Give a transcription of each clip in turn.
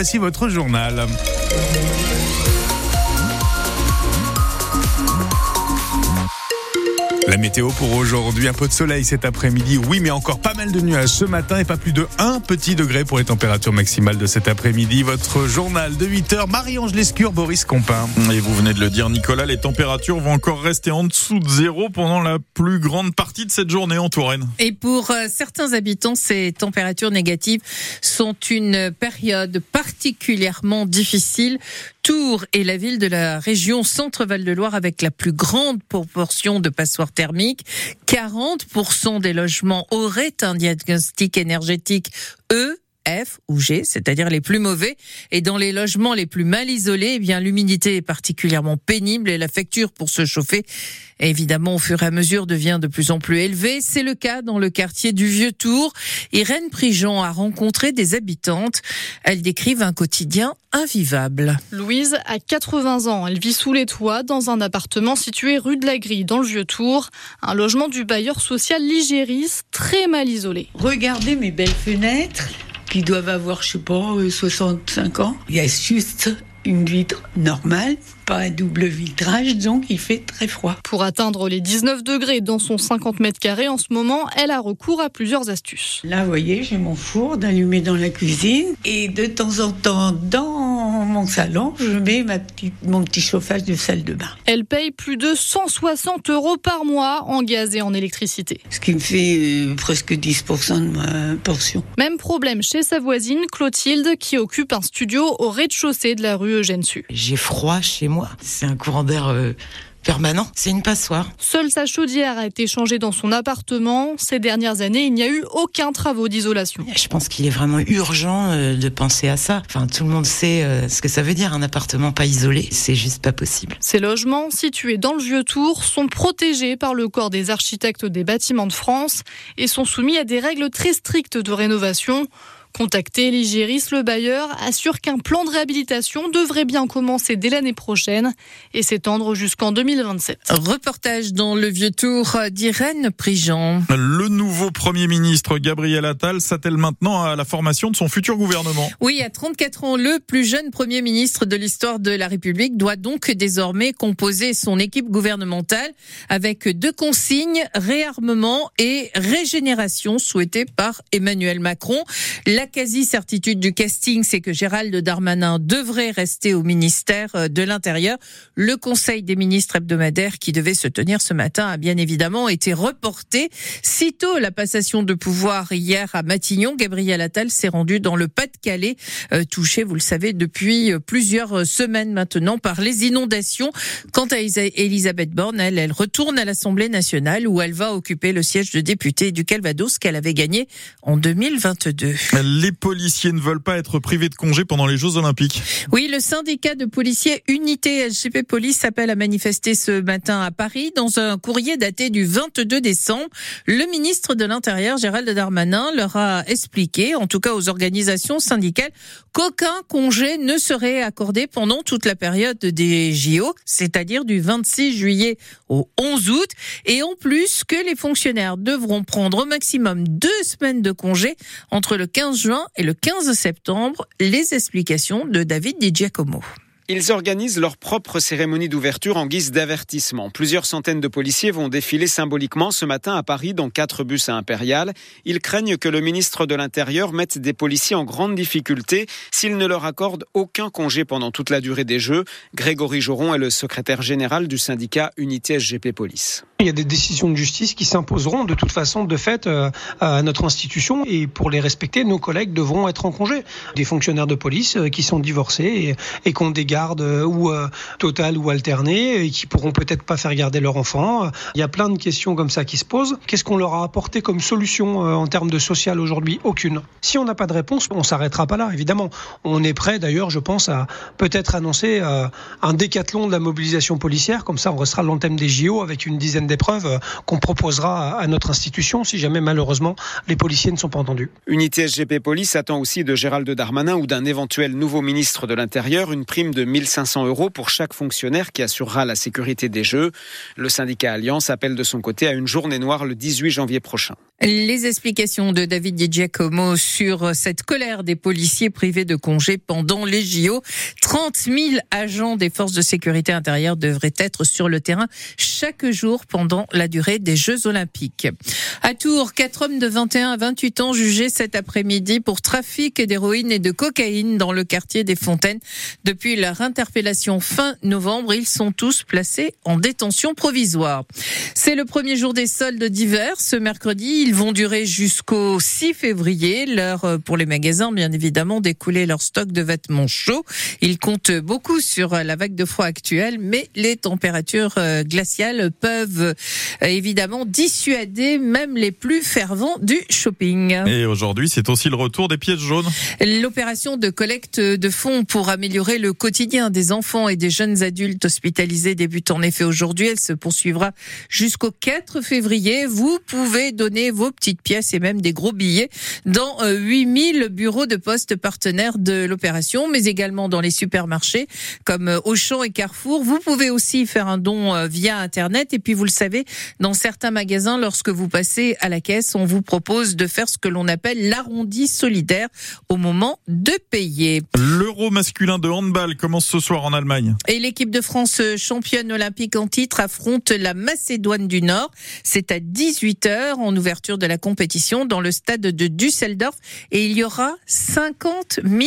voici votre journal. Météo pour aujourd'hui, un peu de soleil cet après-midi, oui, mais encore pas mal de nuages ce matin et pas plus de 1 petit degré pour les températures maximales de cet après-midi. Votre journal de 8h, Marie-Ange Lescure, Boris Compin. Et vous venez de le dire, Nicolas, les températures vont encore rester en dessous de zéro pendant la plus grande partie de cette journée en Touraine. Et pour euh, certains habitants, ces températures négatives sont une période particulièrement difficile. Tours est la ville de la région Centre-Val de Loire avec la plus grande proportion de passoires thermiques. 40% des logements auraient un diagnostic énergétique E F ou G, c'est-à-dire les plus mauvais. Et dans les logements les plus mal isolés, eh bien l'humidité est particulièrement pénible et la facture pour se chauffer, évidemment, au fur et à mesure devient de plus en plus élevée. C'est le cas dans le quartier du Vieux Tour. Irène Prigent a rencontré des habitantes. Elles décrivent un quotidien invivable. Louise a 80 ans. Elle vit sous les toits dans un appartement situé rue de la Grille dans le Vieux Tour. Un logement du bailleur social Ligéris, très mal isolé. Regardez mes belles fenêtres qui doivent avoir, je sais pas, 65 ans. Il y a juste une vitre normale, pas un double vitrage, donc il fait très froid. Pour atteindre les 19 degrés dans son 50 mètres carrés en ce moment, elle a recours à plusieurs astuces. Là, vous voyez, j'ai mon four d'allumer dans la cuisine et de temps en temps, dans mon salon, je mets ma petite, mon petit chauffage de salle de bain. Elle paye plus de 160 euros par mois en gaz et en électricité. Ce qui me fait euh, presque 10% de ma portion. Même problème chez sa voisine, Clotilde, qui occupe un studio au rez-de-chaussée de la rue Eugène Su. J'ai froid chez moi. C'est un courant d'air euh, permanent. C'est une passoire. Seule sa chaudière a été changée dans son appartement. Ces dernières années, il n'y a eu aucun travaux d'isolation. Je pense qu'il est vraiment urgent euh, de penser à ça. Enfin, tout le monde sait euh, ce que ça veut dire, un appartement pas isolé. C'est juste pas possible. Ces logements, situés dans le vieux tour, sont protégés par le corps des architectes des bâtiments de France et sont soumis à des règles très strictes de rénovation. Contacté, l'Igéris, le bailleur, assure qu'un plan de réhabilitation devrait bien commencer dès l'année prochaine et s'étendre jusqu'en 2027. Reportage dans le vieux tour d'Irène Prigent. Le nouveau Premier ministre Gabriel Attal s'attelle maintenant à la formation de son futur gouvernement. Oui, à 34 ans, le plus jeune Premier ministre de l'histoire de la République doit donc désormais composer son équipe gouvernementale avec deux consignes, réarmement et régénération souhaitées par Emmanuel Macron. La quasi-certitude du casting, c'est que Gérald Darmanin devrait rester au ministère euh, de l'Intérieur. Le Conseil des ministres hebdomadaires qui devait se tenir ce matin a bien évidemment été reporté. Sitôt la passation de pouvoir hier à Matignon, Gabriel Attal s'est rendu dans le Pas-de-Calais, euh, touché, vous le savez, depuis plusieurs semaines maintenant par les inondations. Quant à Elisabeth Borne, elle, elle retourne à l'Assemblée nationale où elle va occuper le siège de député du Calvados qu'elle avait gagné en 2022 les policiers ne veulent pas être privés de congés pendant les Jeux Olympiques. Oui, le syndicat de policiers Unité SGP Police s'appelle à manifester ce matin à Paris dans un courrier daté du 22 décembre. Le ministre de l'Intérieur, Gérald Darmanin, leur a expliqué, en tout cas aux organisations syndicales, qu'aucun congé ne serait accordé pendant toute la période des JO, c'est-à-dire du 26 juillet au 11 août, et en plus que les fonctionnaires devront prendre au maximum deux semaines de congé entre le 15 juin et le 15 septembre. Les explications de David Di Giacomo. Ils organisent leur propre cérémonie d'ouverture en guise d'avertissement. Plusieurs centaines de policiers vont défiler symboliquement ce matin à Paris dans quatre bus à Impérial. Ils craignent que le ministre de l'Intérieur mette des policiers en grande difficulté s'il ne leur accorde aucun congé pendant toute la durée des Jeux. Grégory Joron est le secrétaire général du syndicat Unité SGP Police. Il y a des décisions de justice qui s'imposeront de toute façon de fait euh, à notre institution et pour les respecter, nos collègues devront être en congé. Des fonctionnaires de police euh, qui sont divorcés et, et qui ont des gardes euh, ou totales ou alternées et qui pourront peut-être pas faire garder leur enfant. Il y a plein de questions comme ça qui se posent. Qu'est-ce qu'on leur a apporté comme solution en termes de social aujourd'hui? Aucune. Si on n'a pas de réponse, on s'arrêtera pas là, évidemment. On est prêt d'ailleurs, je pense, à peut-être annoncer un décathlon de la mobilisation policière. Comme ça, on restera l'antenne des JO avec une dizaine d'épreuves qu'on proposera à notre institution si jamais malheureusement les policiers ne sont pas entendus. Unité SGP Police attend aussi de Gérald Darmanin ou d'un éventuel nouveau ministre de l'Intérieur une prime de 1500 euros pour chaque fonctionnaire qui assurera la sécurité des Jeux. Le syndicat Alliance appelle de son côté à une journée noire le 18 janvier prochain. Les explications de David Di Giacomo sur cette colère des policiers privés de congés pendant les JO. 30 000 agents des forces de sécurité intérieure devraient être sur le terrain chaque jour pendant la durée des Jeux Olympiques. À Tours, quatre hommes de 21 à 28 ans jugés cet après-midi pour trafic d'héroïne et de cocaïne dans le quartier des Fontaines. Depuis leur interpellation fin novembre, ils sont tous placés en détention provisoire. C'est le premier jour des soldes d'hiver ce mercredi. Ils vont durer jusqu'au 6 février. L'heure euh, pour les magasins, bien évidemment, d'écouler leur stock de vêtements chauds. Ils comptent beaucoup sur la vague de froid actuelle, mais les températures euh, peuvent euh, évidemment dissuader même les plus fervents du shopping. Et aujourd'hui, c'est aussi le retour des pièces jaunes. L'opération de collecte de fonds pour améliorer le quotidien des enfants et des jeunes adultes hospitalisés débute en effet aujourd'hui. Elle se poursuivra jusqu'au 4 février. Vous pouvez donner vos petites pièces et même des gros billets dans 8000 euh, bureaux de poste partenaires de l'opération, mais également dans les supermarchés comme euh, Auchan et Carrefour. Vous pouvez aussi faire un don via Internet. Et puis, vous le savez, dans certains magasins, lorsque vous passez à la caisse, on vous propose de faire ce que l'on appelle l'arrondi solidaire au moment de payer. L'euro masculin de handball commence ce soir en Allemagne. Et l'équipe de France championne olympique en titre affronte la Macédoine du Nord. C'est à 18h en ouverture de la compétition dans le stade de Düsseldorf et il y aura 50 000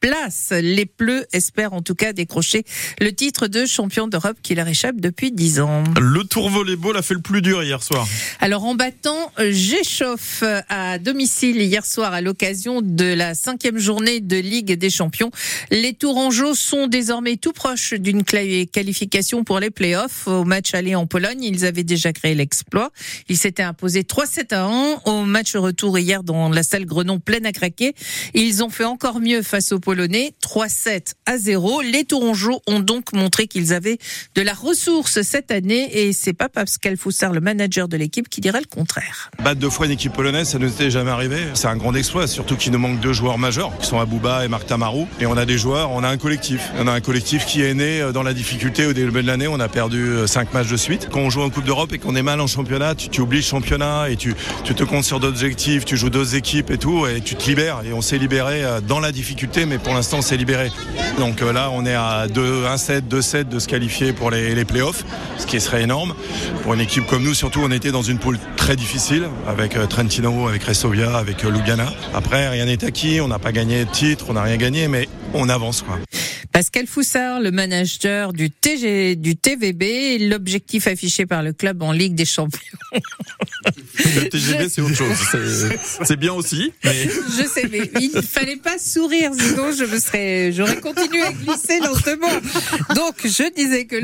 place. Les Bleus espèrent en tout cas décrocher le titre de champion d'Europe qui leur échappe depuis 10 ans. Le tour volleyball a fait le plus dur hier soir. Alors en battant Géchoff à domicile hier soir à l'occasion de la cinquième journée de Ligue des Champions, les Tourangeaux sont désormais tout proches d'une qualification pour les playoffs. Au match aller en Pologne, ils avaient déjà créé l'exploit. Ils s'étaient imposés 3-7 à 1 au match retour hier dans la salle Grenon pleine à craquer. Ils ont fait encore mieux face aux Polonais, 3-7 à 0. Les Tourangeaux ont donc montré qu'ils avaient de la ressource cette année et c'est pas Pascal Foussard, le manager de l'équipe, qui dirait le contraire. Battre deux fois une équipe polonaise, ça ne nous était jamais arrivé. C'est un grand exploit, surtout qu'il nous manque deux joueurs majeurs, qui sont Abouba et Marc Tamarou. Et on a des joueurs, on a un collectif. On a un collectif qui est né euh, dans la difficulté au début de l'année. On a perdu euh, cinq matchs de suite. Quand on joue en Coupe d'Europe et qu'on est mal en championnat, tu, tu oublies le championnat et tu, tu te comptes sur d'autres objectifs, tu joues d'autres équipes et tout, et tu te libères. Et on s'est libéré euh, dans la difficulté, mais pour l'instant, on s'est libéré. Donc euh, là, on est à 1-7, 2-7 de se qualifier pour les, les playoffs, ce qui serait énorme. Pour une équipe comme nous, surtout, on était dans une poule très difficile avec euh, Trentino, avec Resovia, avec euh, Lugana. Après, rien n'est acquis, on n'a pas gagné de titre, on n'a rien gagné, mais on avance. Quoi. Pascal Foussard, le manager du, TG, du TVB, l'objectif affiché par le club en Ligue des Champions. Le TGV, c'est autre chose. C'est bien aussi. Mais... Je sais, mais il fallait pas sourire, sinon je me serais, j'aurais continué à glisser lentement. Donc, je disais que